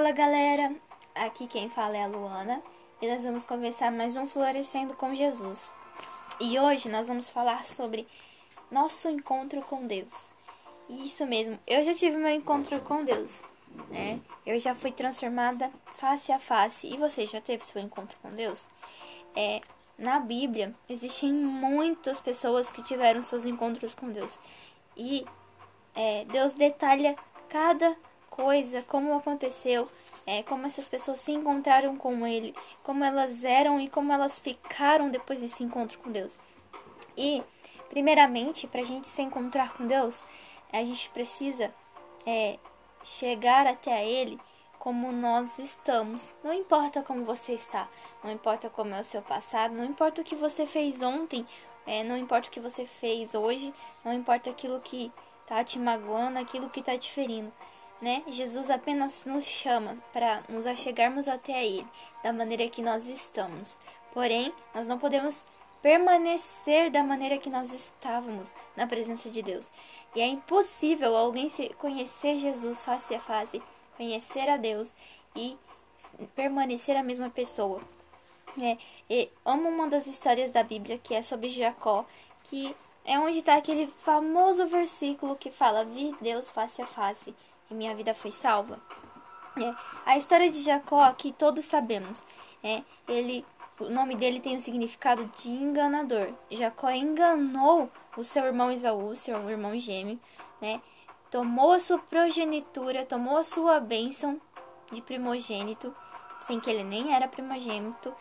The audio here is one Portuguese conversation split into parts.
Fala galera, aqui quem fala é a Luana e nós vamos começar mais um Florescendo com Jesus. E hoje nós vamos falar sobre nosso encontro com Deus. Isso mesmo, eu já tive meu encontro com Deus, né? Eu já fui transformada face a face. E você já teve seu encontro com Deus? É, na Bíblia existem muitas pessoas que tiveram seus encontros com Deus. E é, Deus detalha cada coisa, como aconteceu, é, como essas pessoas se encontraram com Ele, como elas eram e como elas ficaram depois desse encontro com Deus. E, primeiramente, para a gente se encontrar com Deus, a gente precisa é, chegar até Ele como nós estamos. Não importa como você está, não importa como é o seu passado, não importa o que você fez ontem, é, não importa o que você fez hoje, não importa aquilo que está te magoando, aquilo que está te ferindo né? Jesus apenas nos chama para nos achegarmos até Ele da maneira que nós estamos. Porém, nós não podemos permanecer da maneira que nós estávamos na presença de Deus. E é impossível alguém conhecer Jesus face a face, conhecer a Deus e permanecer a mesma pessoa. É, e amo uma das histórias da Bíblia que é sobre Jacó, que é onde está aquele famoso versículo que fala: Vi Deus face a face e minha vida foi salva. É, a história de Jacó, que todos sabemos, é, ele, o nome dele tem o significado de enganador. Jacó enganou o seu irmão Esaú, seu irmão gêmeo, né? Tomou a sua progenitura, tomou a sua bênção de primogênito, sem que ele nem era primogênito,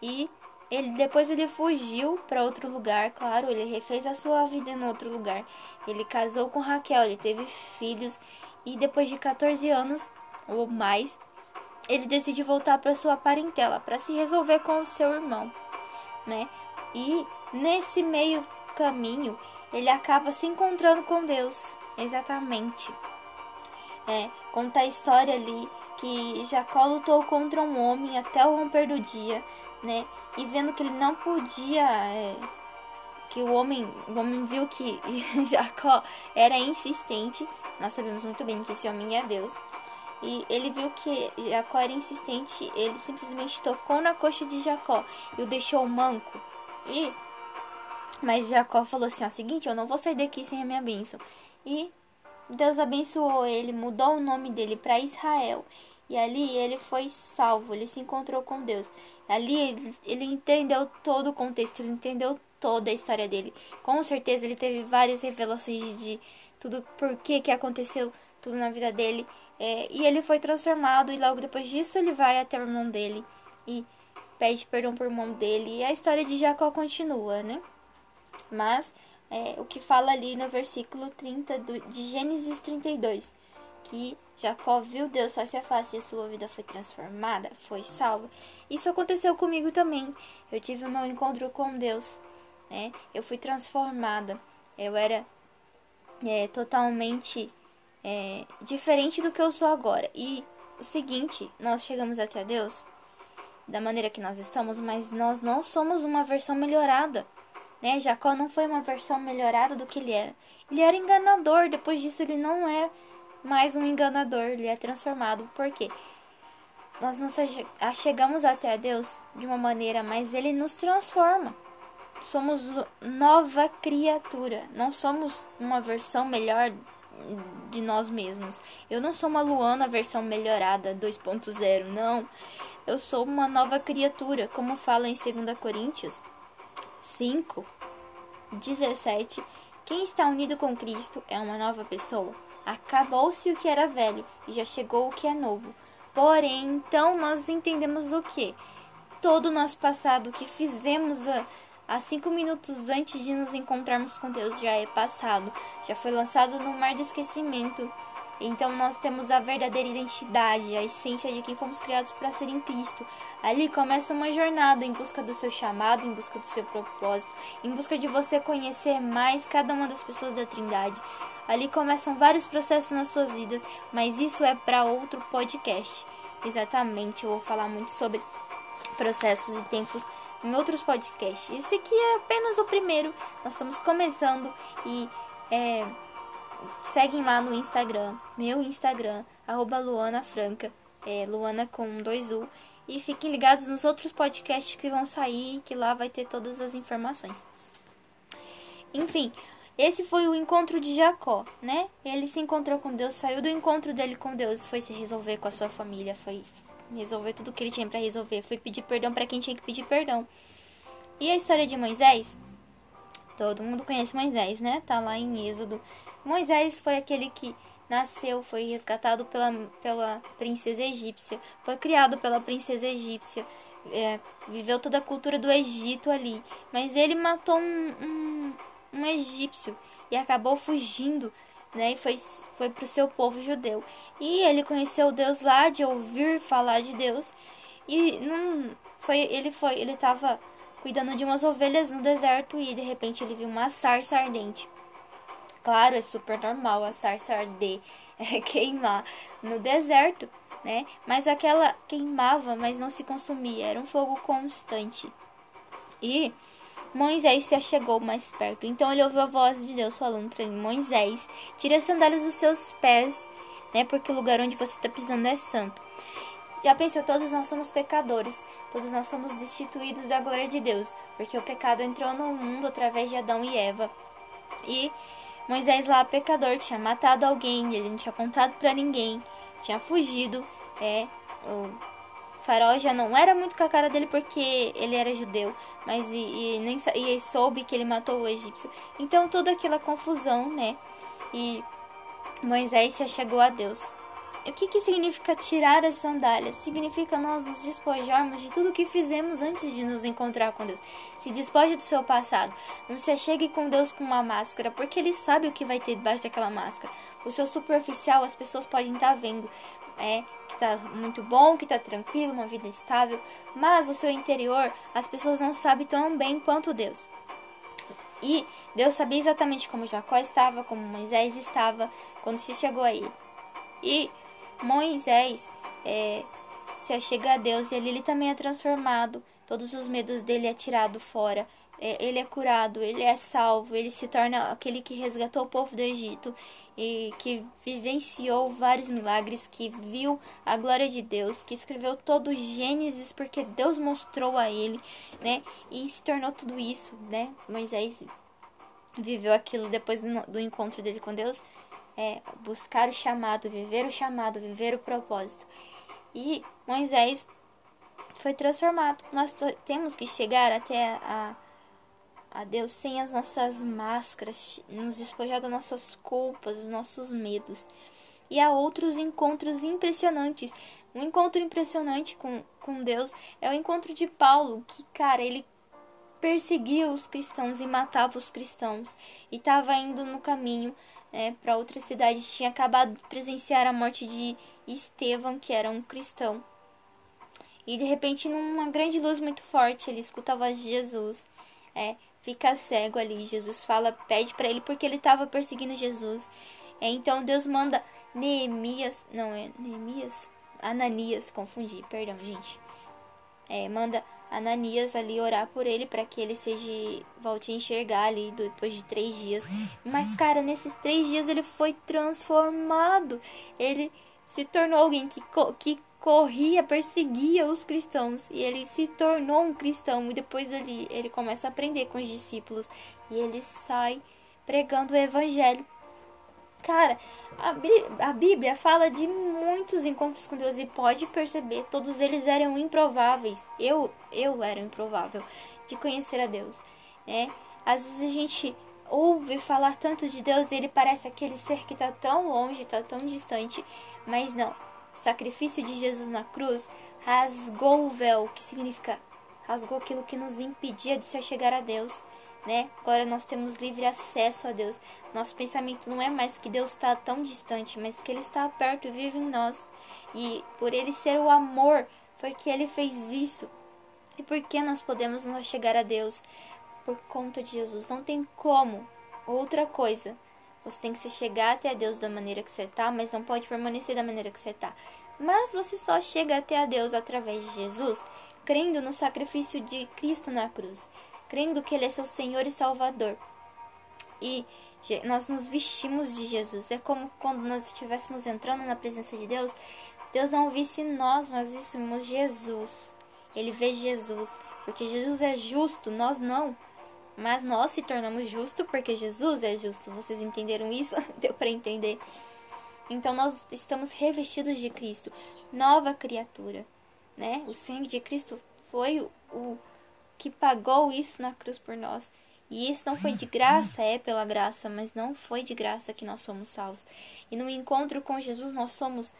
e ele depois ele fugiu para outro lugar, claro, ele refez a sua vida em outro lugar. Ele casou com Raquel, ele teve filhos e depois de 14 anos ou mais, ele decide voltar para sua parentela para se resolver com o seu irmão, né? E nesse meio caminho, ele acaba se encontrando com Deus, exatamente. É, conta a história ali que Jacó lutou contra um homem até o romper do dia, né? E vendo que ele não podia é, que o homem, o homem viu que Jacó era insistente. Nós sabemos muito bem que esse homem é Deus. E ele viu que Jacó era insistente, ele simplesmente tocou na coxa de Jacó e o deixou manco. E mas Jacó falou assim: ó, seguinte, eu não vou sair daqui sem a minha bênção. E Deus abençoou ele, mudou o nome dele para Israel. E ali ele foi salvo, ele se encontrou com Deus. Ali ele, ele entendeu todo o contexto, ele entendeu toda a história dele. Com certeza ele teve várias revelações de, de tudo por que que aconteceu tudo na vida dele. É, e ele foi transformado e logo depois disso ele vai até o irmão dele e pede perdão pro irmão dele. E a história de Jacó continua, né? Mas é, o que fala ali no versículo 30 do, de Gênesis 32, que Jacó viu Deus face a face e sua vida foi transformada, foi salva. Isso aconteceu comigo também. Eu tive o meu encontro com Deus né? Eu fui transformada. Eu era é, totalmente é, diferente do que eu sou agora. E o seguinte, nós chegamos até Deus da maneira que nós estamos, mas nós não somos uma versão melhorada. Né? Jacó não foi uma versão melhorada do que ele era. Ele era enganador, depois disso ele não é mais um enganador, ele é transformado. Por quê? Nós não chegamos até Deus de uma maneira, mas ele nos transforma somos nova criatura, não somos uma versão melhor de nós mesmos. Eu não sou uma Luana versão melhorada 2.0, não. Eu sou uma nova criatura, como fala em 2 Coríntios 5, 17. Quem está unido com Cristo é uma nova pessoa. Acabou-se o que era velho e já chegou o que é novo. Porém, então nós entendemos o que? Todo o nosso passado, o que fizemos a há cinco minutos antes de nos encontrarmos com Deus já é passado, já foi lançado no mar do esquecimento. Então nós temos a verdadeira identidade, a essência de quem fomos criados para ser em Cristo. Ali começa uma jornada em busca do seu chamado, em busca do seu propósito, em busca de você conhecer mais cada uma das pessoas da Trindade. Ali começam vários processos nas suas vidas, mas isso é para outro podcast. Exatamente, eu vou falar muito sobre processos e tempos em outros podcasts. Esse aqui é apenas o primeiro. Nós estamos começando e é, seguem lá no Instagram, meu Instagram, arroba Luana Franca. é, Luana com dois U. E fiquem ligados nos outros podcasts que vão sair, que lá vai ter todas as informações. Enfim, esse foi o encontro de Jacó, né? Ele se encontrou com Deus, saiu do encontro dele com Deus, foi se resolver com a sua família, foi resolver tudo que ele tinha para resolver, foi pedir perdão para quem tinha que pedir perdão. E a história de Moisés? Todo mundo conhece Moisés, né? Tá lá em Êxodo. Moisés foi aquele que nasceu, foi resgatado pela, pela princesa egípcia, foi criado pela princesa egípcia, é, viveu toda a cultura do Egito ali. Mas ele matou um, um um egípcio e acabou fugindo, né? E foi, foi para o seu povo judeu. E ele conheceu Deus lá de ouvir falar de Deus. E não foi, ele foi, ele estava cuidando de umas ovelhas no deserto e de repente ele viu uma sarça ardente. Claro, é super normal a sarça arder, é, queimar no deserto, né? Mas aquela queimava, mas não se consumia, era um fogo constante. E Moisés se achegou mais perto. Então ele ouviu a voz de Deus falando para ele: Moisés, tire as sandálias dos seus pés, né? Porque o lugar onde você está pisando é santo. Já pensou, todos nós somos pecadores, todos nós somos destituídos da glória de Deus, porque o pecado entrou no mundo através de Adão e Eva. E Moisés lá, pecador, tinha matado alguém, ele não tinha contado para ninguém, tinha fugido, é, o Faraó já não era muito com a cara dele porque ele era judeu, mas e, e nem e soube que ele matou o egípcio. Então toda aquela confusão, né? E Moisés se achegou a Deus. O que, que significa tirar as sandálias? Significa nós nos despojarmos de tudo que fizemos antes de nos encontrar com Deus. Se despoje do seu passado. Não se achegue com Deus com uma máscara, porque Ele sabe o que vai ter debaixo daquela máscara. O seu superficial as pessoas podem estar vendo, é que tá muito bom, que tá tranquilo, uma vida estável, mas o seu interior as pessoas não sabem tão bem quanto Deus. E Deus sabia exatamente como Jacó estava, como Moisés estava quando se chegou a ele. E Moisés é, se achega a Deus e ali ele também é transformado, todos os medos dele é tirado fora é, ele é curado, ele é salvo, ele se torna aquele que resgatou o povo do Egito e que vivenciou vários milagres, que viu a glória de Deus, que escreveu todo o Gênesis porque Deus mostrou a ele, né? E se tornou tudo isso, né? Moisés viveu aquilo depois do encontro dele com Deus, é buscar o chamado, viver o chamado, viver o propósito. E Moisés foi transformado. Nós temos que chegar até a a Deus sem as nossas máscaras, nos despojar das nossas culpas, dos nossos medos. E há outros encontros impressionantes. Um encontro impressionante com, com Deus é o encontro de Paulo, que, cara, ele perseguia os cristãos e matava os cristãos. E estava indo no caminho né, para outra cidade. Tinha acabado de presenciar a morte de Estevão, que era um cristão. E de repente, numa grande luz muito forte, ele escuta a voz de Jesus. É, fica cego ali. Jesus fala, pede para ele porque ele estava perseguindo Jesus. É, então Deus manda Neemias, não é Neemias, Ananias, confundi, perdão, gente. É, manda Ananias ali orar por ele para que ele seja volte a enxergar ali depois de três dias. Mas cara, nesses três dias ele foi transformado. Ele se tornou alguém que, que corria, perseguia os cristãos e ele se tornou um cristão e depois ali ele começa a aprender com os discípulos e ele sai pregando o evangelho. Cara, a, Bíblia fala de muitos encontros com Deus e pode perceber, todos eles eram improváveis. Eu, eu era improvável de conhecer a Deus, né? Às vezes a gente ouve falar tanto de Deus e ele parece aquele ser que está tão longe, está tão distante, mas não. O sacrifício de Jesus na cruz rasgou o véu, que significa rasgou aquilo que nos impedia de se chegar a Deus, né? Agora nós temos livre acesso a Deus. Nosso pensamento não é mais que Deus está tão distante, mas que Ele está perto e vive em nós. E por Ele ser o amor, foi que Ele fez isso. E por que nós podemos nos chegar a Deus? Por conta de Jesus. Não tem como. Outra coisa você tem que se chegar até Deus da maneira que você está, mas não pode permanecer da maneira que você está. Mas você só chega até a Deus através de Jesus, crendo no sacrifício de Cristo na cruz, crendo que Ele é seu Senhor e Salvador. E Nós nos vestimos de Jesus. É como quando nós estivéssemos entrando na presença de Deus, Deus não visse nós, mas víssemos Jesus. Ele vê Jesus, porque Jesus é justo, nós não. Mas nós se tornamos justos porque Jesus é justo. Vocês entenderam isso? Deu para entender? Então nós estamos revestidos de Cristo, nova criatura, né? O sangue de Cristo foi o, o que pagou isso na cruz por nós. E isso não foi de graça, é pela graça, mas não foi de graça que nós somos salvos. E no encontro com Jesus nós somos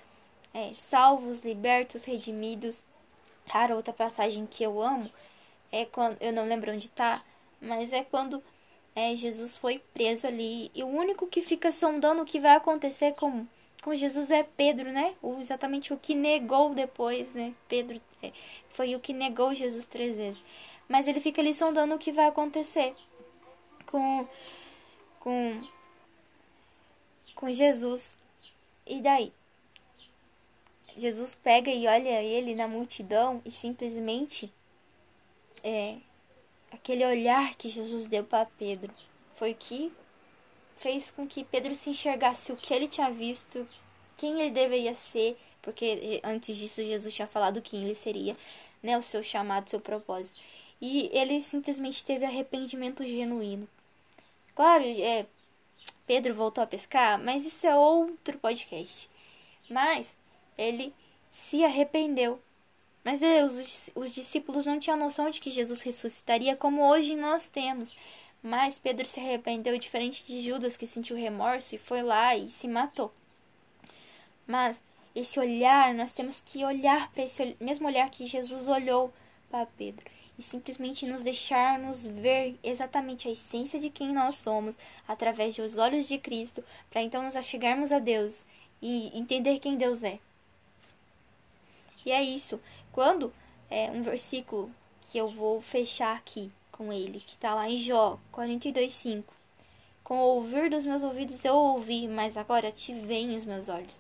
é, salvos, libertos, redimidos. Cara, outra passagem que eu amo é quando eu não lembro onde está, mas é quando é, Jesus foi preso ali e o único que fica sondando o que vai acontecer com, com Jesus é Pedro, né? O, exatamente o que negou depois, né? Pedro é, foi o que negou Jesus três vezes. Mas ele fica ali sondando o que vai acontecer com com com Jesus. E daí? Jesus pega e olha ele na multidão e simplesmente é, aquele olhar que Jesus deu para Pedro foi o que fez com que Pedro se enxergasse o que ele tinha visto, quem ele deveria ser, porque antes disso Jesus tinha falado quem ele seria, né, o seu chamado, seu propósito. E ele simplesmente teve arrependimento genuíno. Claro, é, Pedro voltou a pescar, mas isso é outro podcast. Mas ele se arrependeu mas é, os, os discípulos não tinham noção de que Jesus ressuscitaria como hoje nós temos. Mas Pedro se arrependeu, diferente de Judas, que sentiu remorso e foi lá e se matou. Mas esse olhar, nós temos que olhar para esse mesmo olhar que Jesus olhou para Pedro e simplesmente nos deixar nos ver exatamente a essência de quem nós somos através dos olhos de Cristo, para então nos achegarmos a Deus e entender quem Deus é. E é isso. Quando é um versículo que eu vou fechar aqui com ele, que está lá em Jó 42:5. Com o ouvir dos meus ouvidos eu ouvi, mas agora te veem os meus olhos.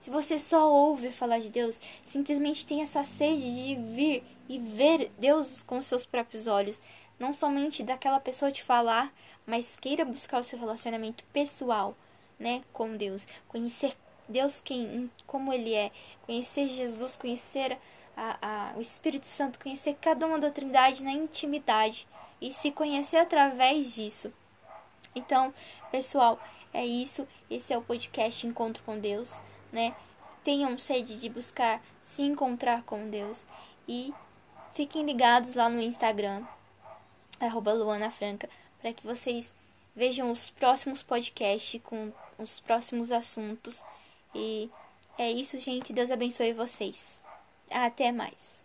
Se você só ouve falar de Deus, simplesmente tem essa sede de vir e ver Deus com seus próprios olhos, não somente daquela pessoa te falar, mas queira buscar o seu relacionamento pessoal, né, com Deus, conhecer Deus quem, como Ele é, conhecer Jesus, conhecer a, a, o Espírito Santo, conhecer cada uma da Trindade na intimidade e se conhecer através disso. Então, pessoal, é isso. Esse é o podcast Encontro com Deus, né? Tenham sede de buscar se encontrar com Deus e fiquem ligados lá no Instagram, arroba Luana Franca, para que vocês vejam os próximos podcasts com os próximos assuntos. E é isso, gente. Deus abençoe vocês. Até mais.